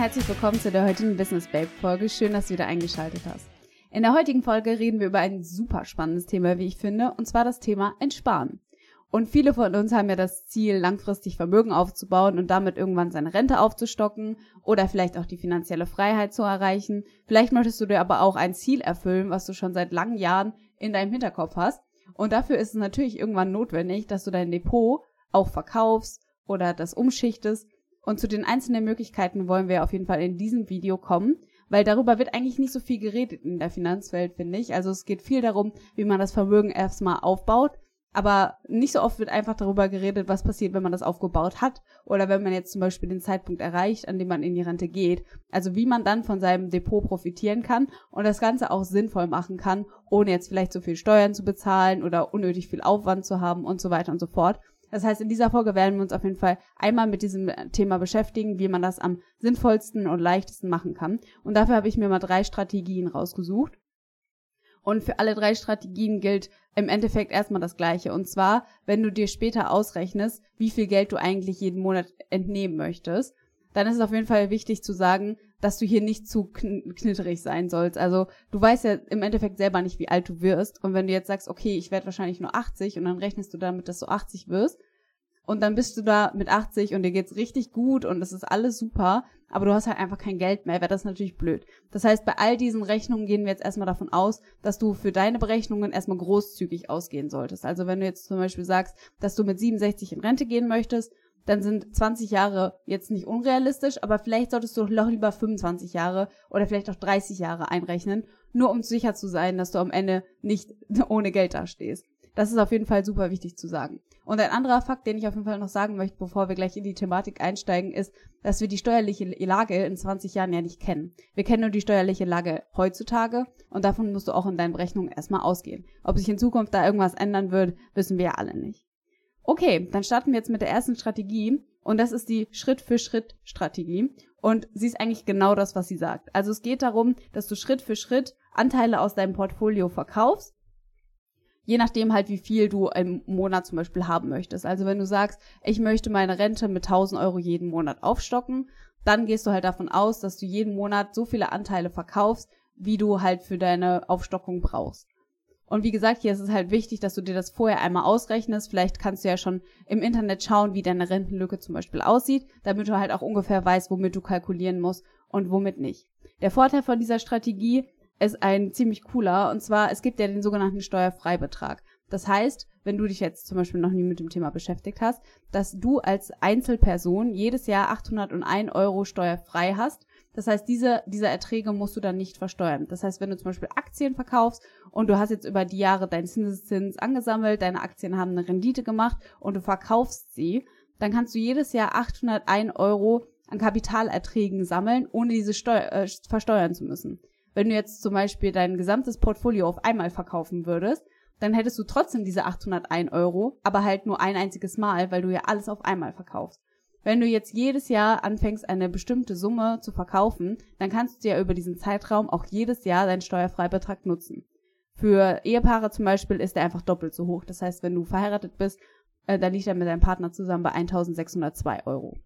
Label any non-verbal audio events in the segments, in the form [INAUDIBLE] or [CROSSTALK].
Herzlich willkommen zu der heutigen Business Babe Folge. Schön, dass du wieder eingeschaltet hast. In der heutigen Folge reden wir über ein super spannendes Thema, wie ich finde, und zwar das Thema Entsparen. Und viele von uns haben ja das Ziel, langfristig Vermögen aufzubauen und damit irgendwann seine Rente aufzustocken oder vielleicht auch die finanzielle Freiheit zu erreichen. Vielleicht möchtest du dir aber auch ein Ziel erfüllen, was du schon seit langen Jahren in deinem Hinterkopf hast. Und dafür ist es natürlich irgendwann notwendig, dass du dein Depot auch verkaufst oder das umschichtest. Und zu den einzelnen Möglichkeiten wollen wir auf jeden Fall in diesem Video kommen, weil darüber wird eigentlich nicht so viel geredet in der Finanzwelt, finde ich. Also es geht viel darum, wie man das Vermögen erstmal aufbaut, aber nicht so oft wird einfach darüber geredet, was passiert, wenn man das aufgebaut hat oder wenn man jetzt zum Beispiel den Zeitpunkt erreicht, an dem man in die Rente geht. Also wie man dann von seinem Depot profitieren kann und das Ganze auch sinnvoll machen kann, ohne jetzt vielleicht so viel Steuern zu bezahlen oder unnötig viel Aufwand zu haben und so weiter und so fort. Das heißt, in dieser Folge werden wir uns auf jeden Fall einmal mit diesem Thema beschäftigen, wie man das am sinnvollsten und leichtesten machen kann. Und dafür habe ich mir mal drei Strategien rausgesucht. Und für alle drei Strategien gilt im Endeffekt erstmal das Gleiche. Und zwar, wenn du dir später ausrechnest, wie viel Geld du eigentlich jeden Monat entnehmen möchtest, dann ist es auf jeden Fall wichtig zu sagen, dass du hier nicht zu knitterig sein sollst. Also du weißt ja im Endeffekt selber nicht, wie alt du wirst. Und wenn du jetzt sagst, okay, ich werde wahrscheinlich nur 80 und dann rechnest du damit, dass du 80 wirst, und dann bist du da mit 80 und dir geht's richtig gut und es ist alles super, aber du hast halt einfach kein Geld mehr, wäre das natürlich blöd. Das heißt, bei all diesen Rechnungen gehen wir jetzt erstmal davon aus, dass du für deine Berechnungen erstmal großzügig ausgehen solltest. Also wenn du jetzt zum Beispiel sagst, dass du mit 67 in Rente gehen möchtest, dann sind 20 Jahre jetzt nicht unrealistisch, aber vielleicht solltest du noch lieber 25 Jahre oder vielleicht auch 30 Jahre einrechnen, nur um sicher zu sein, dass du am Ende nicht [LAUGHS] ohne Geld dastehst. Das ist auf jeden Fall super wichtig zu sagen. Und ein anderer Fakt, den ich auf jeden Fall noch sagen möchte, bevor wir gleich in die Thematik einsteigen, ist, dass wir die steuerliche Lage in 20 Jahren ja nicht kennen. Wir kennen nur die steuerliche Lage heutzutage und davon musst du auch in deinen Berechnungen erstmal ausgehen. Ob sich in Zukunft da irgendwas ändern wird, wissen wir ja alle nicht. Okay, dann starten wir jetzt mit der ersten Strategie und das ist die Schritt-für-Schritt-Strategie. Und sie ist eigentlich genau das, was sie sagt. Also es geht darum, dass du Schritt für Schritt Anteile aus deinem Portfolio verkaufst je nachdem halt, wie viel du im Monat zum Beispiel haben möchtest. Also wenn du sagst, ich möchte meine Rente mit 1000 Euro jeden Monat aufstocken, dann gehst du halt davon aus, dass du jeden Monat so viele Anteile verkaufst, wie du halt für deine Aufstockung brauchst. Und wie gesagt, hier ist es halt wichtig, dass du dir das vorher einmal ausrechnest. Vielleicht kannst du ja schon im Internet schauen, wie deine Rentenlücke zum Beispiel aussieht, damit du halt auch ungefähr weißt, womit du kalkulieren musst und womit nicht. Der Vorteil von dieser Strategie ist ein ziemlich cooler. Und zwar, es gibt ja den sogenannten Steuerfreibetrag. Das heißt, wenn du dich jetzt zum Beispiel noch nie mit dem Thema beschäftigt hast, dass du als Einzelperson jedes Jahr 801 Euro steuerfrei hast. Das heißt, diese, diese Erträge musst du dann nicht versteuern. Das heißt, wenn du zum Beispiel Aktien verkaufst und du hast jetzt über die Jahre deinen Zinseszins angesammelt, deine Aktien haben eine Rendite gemacht und du verkaufst sie, dann kannst du jedes Jahr 801 Euro an Kapitalerträgen sammeln, ohne diese Steu äh, versteuern zu müssen. Wenn du jetzt zum Beispiel dein gesamtes Portfolio auf einmal verkaufen würdest, dann hättest du trotzdem diese 801 Euro, aber halt nur ein einziges Mal, weil du ja alles auf einmal verkaufst. Wenn du jetzt jedes Jahr anfängst, eine bestimmte Summe zu verkaufen, dann kannst du ja über diesen Zeitraum auch jedes Jahr deinen Steuerfreibetrag nutzen. Für Ehepaare zum Beispiel ist der einfach doppelt so hoch. Das heißt, wenn du verheiratet bist, äh, dann liegt er mit deinem Partner zusammen bei 1602 Euro.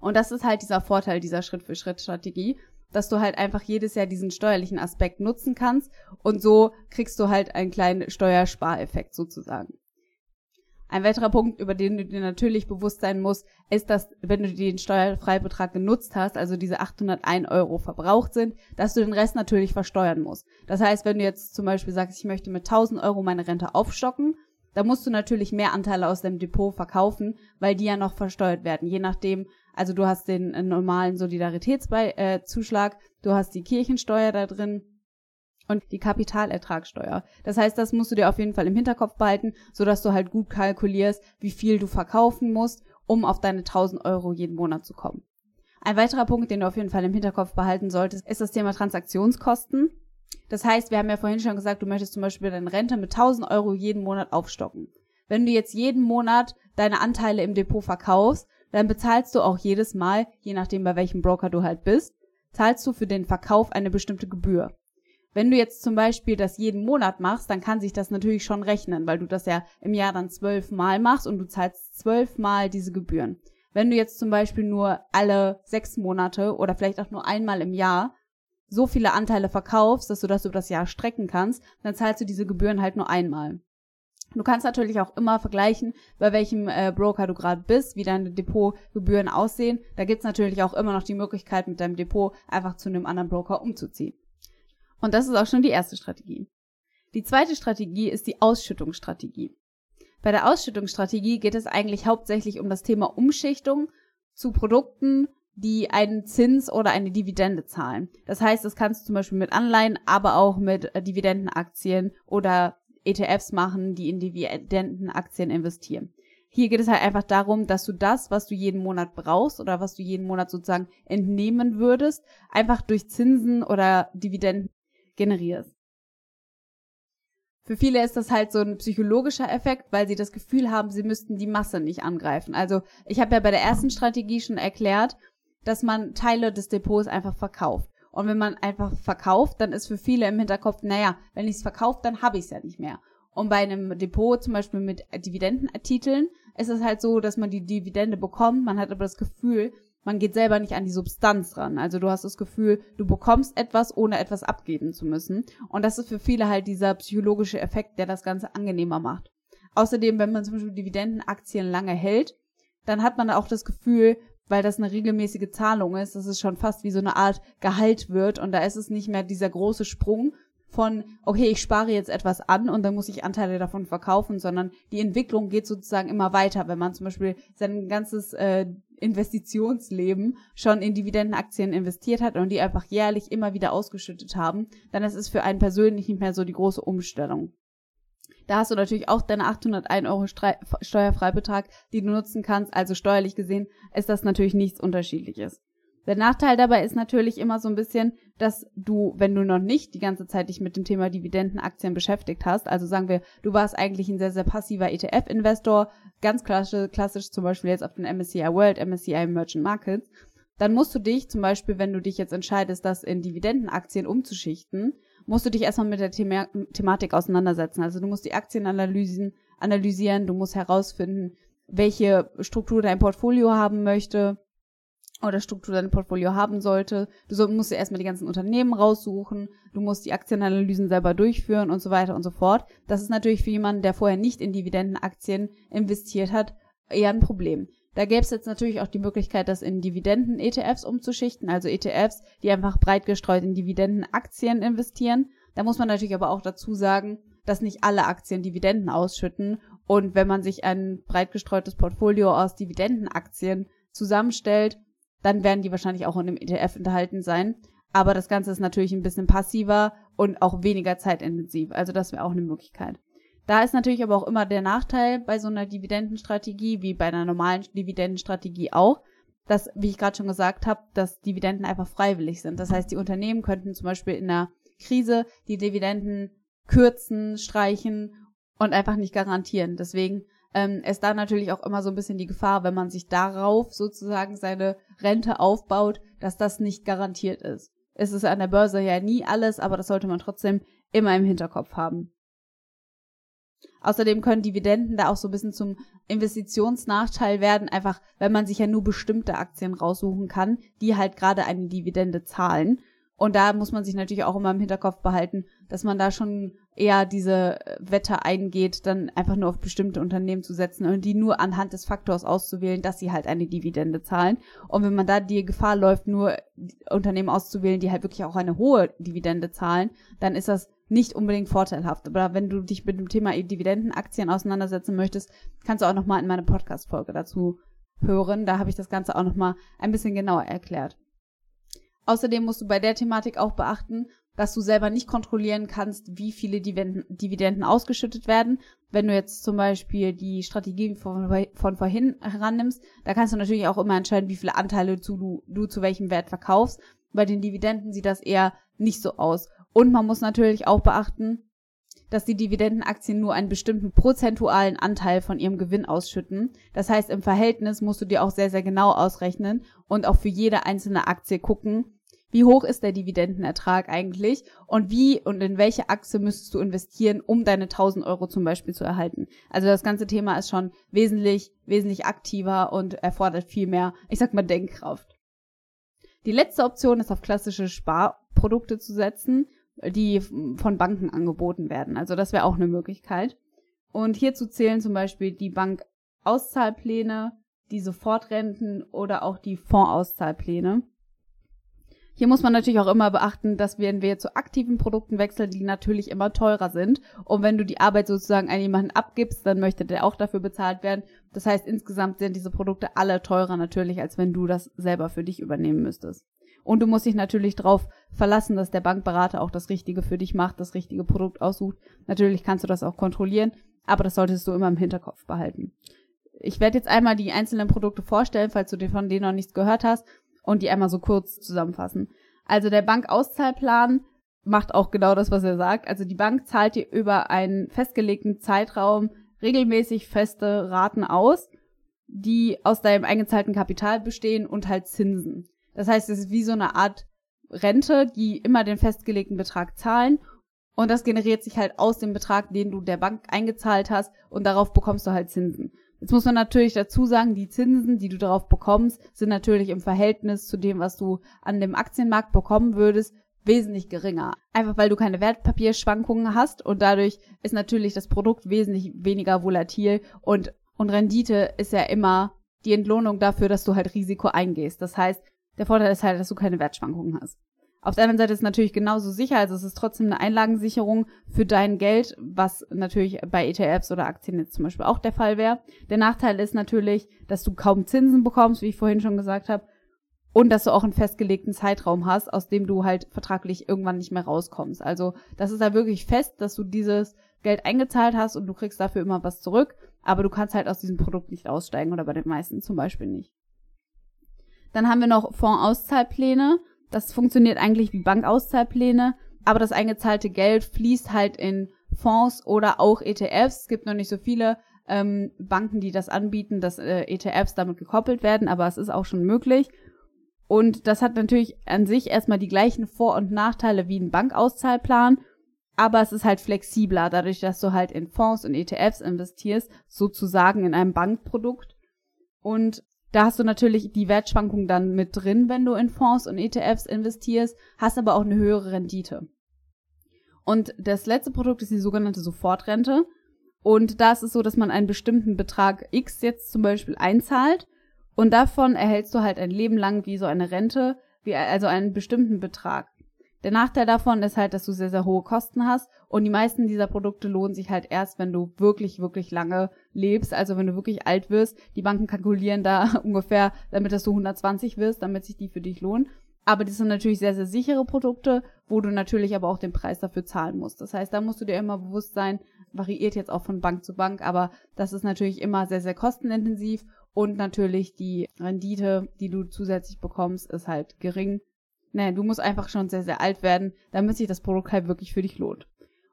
Und das ist halt dieser Vorteil dieser Schritt-für-Schritt-Strategie, dass du halt einfach jedes Jahr diesen steuerlichen Aspekt nutzen kannst und so kriegst du halt einen kleinen Steuerspareffekt sozusagen. Ein weiterer Punkt, über den du dir natürlich bewusst sein musst, ist, dass wenn du den Steuerfreibetrag genutzt hast, also diese 801 Euro verbraucht sind, dass du den Rest natürlich versteuern musst. Das heißt, wenn du jetzt zum Beispiel sagst, ich möchte mit 1000 Euro meine Rente aufstocken, dann musst du natürlich mehr Anteile aus dem Depot verkaufen, weil die ja noch versteuert werden, je nachdem, also du hast den äh, normalen Solidaritätszuschlag, äh, du hast die Kirchensteuer da drin und die Kapitalertragssteuer. Das heißt, das musst du dir auf jeden Fall im Hinterkopf behalten, sodass du halt gut kalkulierst, wie viel du verkaufen musst, um auf deine 1000 Euro jeden Monat zu kommen. Ein weiterer Punkt, den du auf jeden Fall im Hinterkopf behalten solltest, ist das Thema Transaktionskosten. Das heißt, wir haben ja vorhin schon gesagt, du möchtest zum Beispiel deine Rente mit 1000 Euro jeden Monat aufstocken. Wenn du jetzt jeden Monat deine Anteile im Depot verkaufst, dann bezahlst du auch jedes Mal, je nachdem bei welchem Broker du halt bist, zahlst du für den Verkauf eine bestimmte Gebühr. Wenn du jetzt zum Beispiel das jeden Monat machst, dann kann sich das natürlich schon rechnen, weil du das ja im Jahr dann zwölf Mal machst und du zahlst zwölf Mal diese Gebühren. Wenn du jetzt zum Beispiel nur alle sechs Monate oder vielleicht auch nur einmal im Jahr so viele Anteile verkaufst, dass du das über das Jahr strecken kannst, dann zahlst du diese Gebühren halt nur einmal. Du kannst natürlich auch immer vergleichen, bei welchem äh, Broker du gerade bist, wie deine Depotgebühren aussehen. Da gibt's natürlich auch immer noch die Möglichkeit, mit deinem Depot einfach zu einem anderen Broker umzuziehen. Und das ist auch schon die erste Strategie. Die zweite Strategie ist die Ausschüttungsstrategie. Bei der Ausschüttungsstrategie geht es eigentlich hauptsächlich um das Thema Umschichtung zu Produkten, die einen Zins oder eine Dividende zahlen. Das heißt, das kannst du zum Beispiel mit Anleihen, aber auch mit äh, Dividendenaktien oder ETFs machen, die in Dividendenaktien investieren. Hier geht es halt einfach darum, dass du das, was du jeden Monat brauchst oder was du jeden Monat sozusagen entnehmen würdest, einfach durch Zinsen oder Dividenden generierst. Für viele ist das halt so ein psychologischer Effekt, weil sie das Gefühl haben, sie müssten die Masse nicht angreifen. Also ich habe ja bei der ersten Strategie schon erklärt, dass man Teile des Depots einfach verkauft. Und wenn man einfach verkauft, dann ist für viele im Hinterkopf, naja, wenn ich es verkaufe, dann habe ich es ja nicht mehr. Und bei einem Depot, zum Beispiel mit Dividendentiteln, ist es halt so, dass man die Dividende bekommt, man hat aber das Gefühl, man geht selber nicht an die Substanz ran. Also du hast das Gefühl, du bekommst etwas, ohne etwas abgeben zu müssen. Und das ist für viele halt dieser psychologische Effekt, der das Ganze angenehmer macht. Außerdem, wenn man zum Beispiel Dividendenaktien lange hält, dann hat man auch das Gefühl, weil das eine regelmäßige Zahlung ist, dass es schon fast wie so eine Art Gehalt wird und da ist es nicht mehr dieser große Sprung von, okay, ich spare jetzt etwas an und dann muss ich Anteile davon verkaufen, sondern die Entwicklung geht sozusagen immer weiter. Wenn man zum Beispiel sein ganzes äh, Investitionsleben schon in Dividendenaktien investiert hat und die einfach jährlich immer wieder ausgeschüttet haben, dann ist es für einen persönlich nicht mehr so die große Umstellung. Da hast du natürlich auch deine 801 Euro Steuerfreibetrag, die du nutzen kannst. Also steuerlich gesehen ist das natürlich nichts Unterschiedliches. Der Nachteil dabei ist natürlich immer so ein bisschen, dass du, wenn du noch nicht die ganze Zeit dich mit dem Thema Dividendenaktien beschäftigt hast, also sagen wir, du warst eigentlich ein sehr, sehr passiver ETF-Investor, ganz klassisch, klassisch zum Beispiel jetzt auf den MSCI World, MSCI Emerging Markets, dann musst du dich zum Beispiel, wenn du dich jetzt entscheidest, das in Dividendenaktien umzuschichten, musst du dich erstmal mit der Thema Thematik auseinandersetzen. Also du musst die Aktienanalysen analysieren, du musst herausfinden, welche Struktur dein Portfolio haben möchte, oder Struktur dein Portfolio haben sollte. Du musst dir erstmal die ganzen Unternehmen raussuchen, du musst die Aktienanalysen selber durchführen und so weiter und so fort. Das ist natürlich für jemanden, der vorher nicht in Dividendenaktien investiert hat, eher ein Problem. Da gäbe es jetzt natürlich auch die Möglichkeit, das in Dividenden-ETFs umzuschichten, also ETFs, die einfach breit gestreut in Dividendenaktien investieren. Da muss man natürlich aber auch dazu sagen, dass nicht alle Aktien Dividenden ausschütten. Und wenn man sich ein breit gestreutes Portfolio aus Dividendenaktien zusammenstellt, dann werden die wahrscheinlich auch in dem ETF enthalten sein. Aber das Ganze ist natürlich ein bisschen passiver und auch weniger zeitintensiv. Also das wäre auch eine Möglichkeit. Da ist natürlich aber auch immer der Nachteil bei so einer Dividendenstrategie, wie bei einer normalen Dividendenstrategie auch, dass, wie ich gerade schon gesagt habe, dass Dividenden einfach freiwillig sind. Das heißt, die Unternehmen könnten zum Beispiel in einer Krise die Dividenden kürzen, streichen und einfach nicht garantieren. Deswegen ähm, ist da natürlich auch immer so ein bisschen die Gefahr, wenn man sich darauf sozusagen seine Rente aufbaut, dass das nicht garantiert ist. Es ist an der Börse ja nie alles, aber das sollte man trotzdem immer im Hinterkopf haben. Außerdem können Dividenden da auch so ein bisschen zum Investitionsnachteil werden, einfach wenn man sich ja nur bestimmte Aktien raussuchen kann, die halt gerade eine Dividende zahlen. Und da muss man sich natürlich auch immer im Hinterkopf behalten, dass man da schon eher diese Wette eingeht, dann einfach nur auf bestimmte Unternehmen zu setzen und die nur anhand des Faktors auszuwählen, dass sie halt eine Dividende zahlen. Und wenn man da die Gefahr läuft, nur Unternehmen auszuwählen, die halt wirklich auch eine hohe Dividende zahlen, dann ist das nicht unbedingt vorteilhaft. Aber wenn du dich mit dem Thema Dividendenaktien auseinandersetzen möchtest, kannst du auch nochmal in meine Podcast-Folge dazu hören. Da habe ich das Ganze auch nochmal ein bisschen genauer erklärt. Außerdem musst du bei der Thematik auch beachten, dass du selber nicht kontrollieren kannst, wie viele Dividenden ausgeschüttet werden. Wenn du jetzt zum Beispiel die Strategie von, von vorhin herannimmst, da kannst du natürlich auch immer entscheiden, wie viele Anteile du, du zu welchem Wert verkaufst. Bei den Dividenden sieht das eher nicht so aus. Und man muss natürlich auch beachten, dass die Dividendenaktien nur einen bestimmten prozentualen Anteil von ihrem Gewinn ausschütten. Das heißt, im Verhältnis musst du dir auch sehr, sehr genau ausrechnen und auch für jede einzelne Aktie gucken, wie hoch ist der Dividendenertrag eigentlich und wie und in welche Achse müsstest du investieren, um deine 1000 Euro zum Beispiel zu erhalten. Also das ganze Thema ist schon wesentlich, wesentlich aktiver und erfordert viel mehr, ich sag mal, Denkkraft. Die letzte Option ist auf klassische Sparprodukte zu setzen, die von Banken angeboten werden. Also das wäre auch eine Möglichkeit. Und hierzu zählen zum Beispiel die Bankauszahlpläne, die Sofortrenten oder auch die Fondsauszahlpläne. Hier muss man natürlich auch immer beachten, dass wenn wir zu aktiven Produkten wechseln, die natürlich immer teurer sind. Und wenn du die Arbeit sozusagen an jemanden abgibst, dann möchte der auch dafür bezahlt werden. Das heißt, insgesamt sind diese Produkte alle teurer natürlich, als wenn du das selber für dich übernehmen müsstest. Und du musst dich natürlich darauf verlassen, dass der Bankberater auch das Richtige für dich macht, das richtige Produkt aussucht. Natürlich kannst du das auch kontrollieren, aber das solltest du immer im Hinterkopf behalten. Ich werde jetzt einmal die einzelnen Produkte vorstellen, falls du von denen noch nichts gehört hast und die einmal so kurz zusammenfassen. Also der Bankauszahlplan macht auch genau das, was er sagt. Also die Bank zahlt dir über einen festgelegten Zeitraum regelmäßig feste Raten aus, die aus deinem eingezahlten Kapital bestehen und halt Zinsen. Das heißt, es ist wie so eine Art Rente, die immer den festgelegten Betrag zahlen und das generiert sich halt aus dem Betrag, den du der Bank eingezahlt hast und darauf bekommst du halt Zinsen. Jetzt muss man natürlich dazu sagen, die Zinsen, die du darauf bekommst, sind natürlich im Verhältnis zu dem, was du an dem Aktienmarkt bekommen würdest, wesentlich geringer. Einfach weil du keine Wertpapierschwankungen hast und dadurch ist natürlich das Produkt wesentlich weniger volatil und, und Rendite ist ja immer die Entlohnung dafür, dass du halt Risiko eingehst. Das heißt, der Vorteil ist halt, dass du keine Wertschwankungen hast. Auf der anderen Seite ist es natürlich genauso sicher, also es ist trotzdem eine Einlagensicherung für dein Geld, was natürlich bei ETFs oder Aktien jetzt zum Beispiel auch der Fall wäre. Der Nachteil ist natürlich, dass du kaum Zinsen bekommst, wie ich vorhin schon gesagt habe, und dass du auch einen festgelegten Zeitraum hast, aus dem du halt vertraglich irgendwann nicht mehr rauskommst. Also das ist da wirklich fest, dass du dieses Geld eingezahlt hast und du kriegst dafür immer was zurück, aber du kannst halt aus diesem Produkt nicht aussteigen oder bei den meisten zum Beispiel nicht. Dann haben wir noch Fondsauszahlpläne. Das funktioniert eigentlich wie Bankauszahlpläne, aber das eingezahlte Geld fließt halt in Fonds oder auch ETFs. Es gibt noch nicht so viele ähm, Banken, die das anbieten, dass äh, ETFs damit gekoppelt werden, aber es ist auch schon möglich. Und das hat natürlich an sich erstmal die gleichen Vor- und Nachteile wie ein Bankauszahlplan, aber es ist halt flexibler, dadurch, dass du halt in Fonds und ETFs investierst, sozusagen in einem Bankprodukt. Und da hast du natürlich die Wertschwankung dann mit drin, wenn du in Fonds und ETFs investierst, hast aber auch eine höhere Rendite. Und das letzte Produkt ist die sogenannte Sofortrente. Und da ist es so, dass man einen bestimmten Betrag X jetzt zum Beispiel einzahlt und davon erhältst du halt ein Leben lang wie so eine Rente, wie also einen bestimmten Betrag. Der Nachteil davon ist halt, dass du sehr, sehr hohe Kosten hast und die meisten dieser Produkte lohnen sich halt erst, wenn du wirklich, wirklich lange lebst, also wenn du wirklich alt wirst. Die Banken kalkulieren da [LAUGHS] ungefähr, damit dass du 120 wirst, damit sich die für dich lohnen. Aber das sind natürlich sehr, sehr sichere Produkte, wo du natürlich aber auch den Preis dafür zahlen musst. Das heißt, da musst du dir immer bewusst sein, variiert jetzt auch von Bank zu Bank, aber das ist natürlich immer sehr, sehr kostenintensiv und natürlich die Rendite, die du zusätzlich bekommst, ist halt gering Nee, du musst einfach schon sehr, sehr alt werden, damit sich das Produkt halt wirklich für dich lohnt.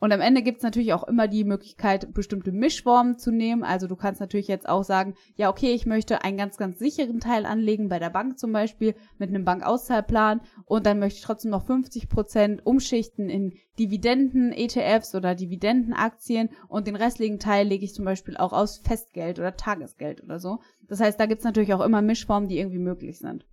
Und am Ende gibt's natürlich auch immer die Möglichkeit, bestimmte Mischformen zu nehmen. Also du kannst natürlich jetzt auch sagen, ja, okay, ich möchte einen ganz, ganz sicheren Teil anlegen, bei der Bank zum Beispiel, mit einem Bankauszahlplan. Und dann möchte ich trotzdem noch 50 Prozent umschichten in Dividenden, ETFs oder Dividendenaktien. Und den restlichen Teil lege ich zum Beispiel auch aus Festgeld oder Tagesgeld oder so. Das heißt, da gibt's natürlich auch immer Mischformen, die irgendwie möglich sind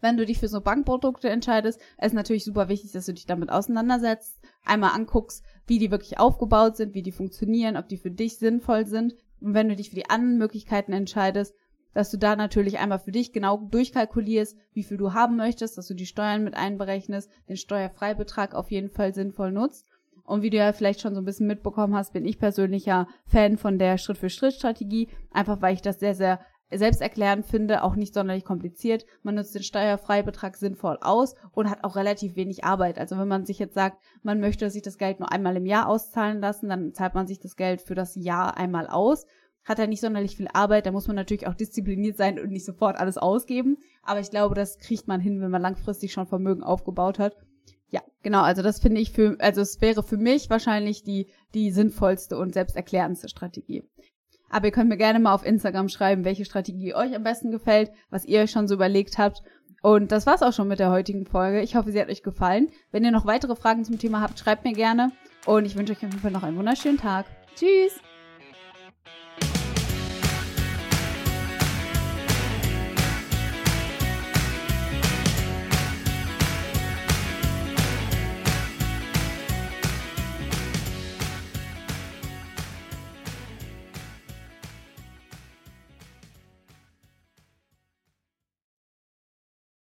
wenn du dich für so Bankprodukte entscheidest, ist natürlich super wichtig, dass du dich damit auseinandersetzt, einmal anguckst, wie die wirklich aufgebaut sind, wie die funktionieren, ob die für dich sinnvoll sind. Und wenn du dich für die anderen Möglichkeiten entscheidest, dass du da natürlich einmal für dich genau durchkalkulierst, wie viel du haben möchtest, dass du die Steuern mit einberechnest, den Steuerfreibetrag auf jeden Fall sinnvoll nutzt. Und wie du ja vielleicht schon so ein bisschen mitbekommen hast, bin ich persönlich ja Fan von der Schritt-für-Schritt-Strategie, einfach weil ich das sehr, sehr selbsterklärend finde, auch nicht sonderlich kompliziert. Man nutzt den Steuerfreibetrag sinnvoll aus und hat auch relativ wenig Arbeit. Also wenn man sich jetzt sagt, man möchte sich das Geld nur einmal im Jahr auszahlen lassen, dann zahlt man sich das Geld für das Jahr einmal aus. Hat er nicht sonderlich viel Arbeit, da muss man natürlich auch diszipliniert sein und nicht sofort alles ausgeben. Aber ich glaube, das kriegt man hin, wenn man langfristig schon Vermögen aufgebaut hat. Ja, genau, also das finde ich für, also es wäre für mich wahrscheinlich die, die sinnvollste und selbsterklärendste Strategie. Aber ihr könnt mir gerne mal auf Instagram schreiben, welche Strategie euch am besten gefällt, was ihr euch schon so überlegt habt. Und das war's auch schon mit der heutigen Folge. Ich hoffe, sie hat euch gefallen. Wenn ihr noch weitere Fragen zum Thema habt, schreibt mir gerne. Und ich wünsche euch auf jeden Fall noch einen wunderschönen Tag. Tschüss!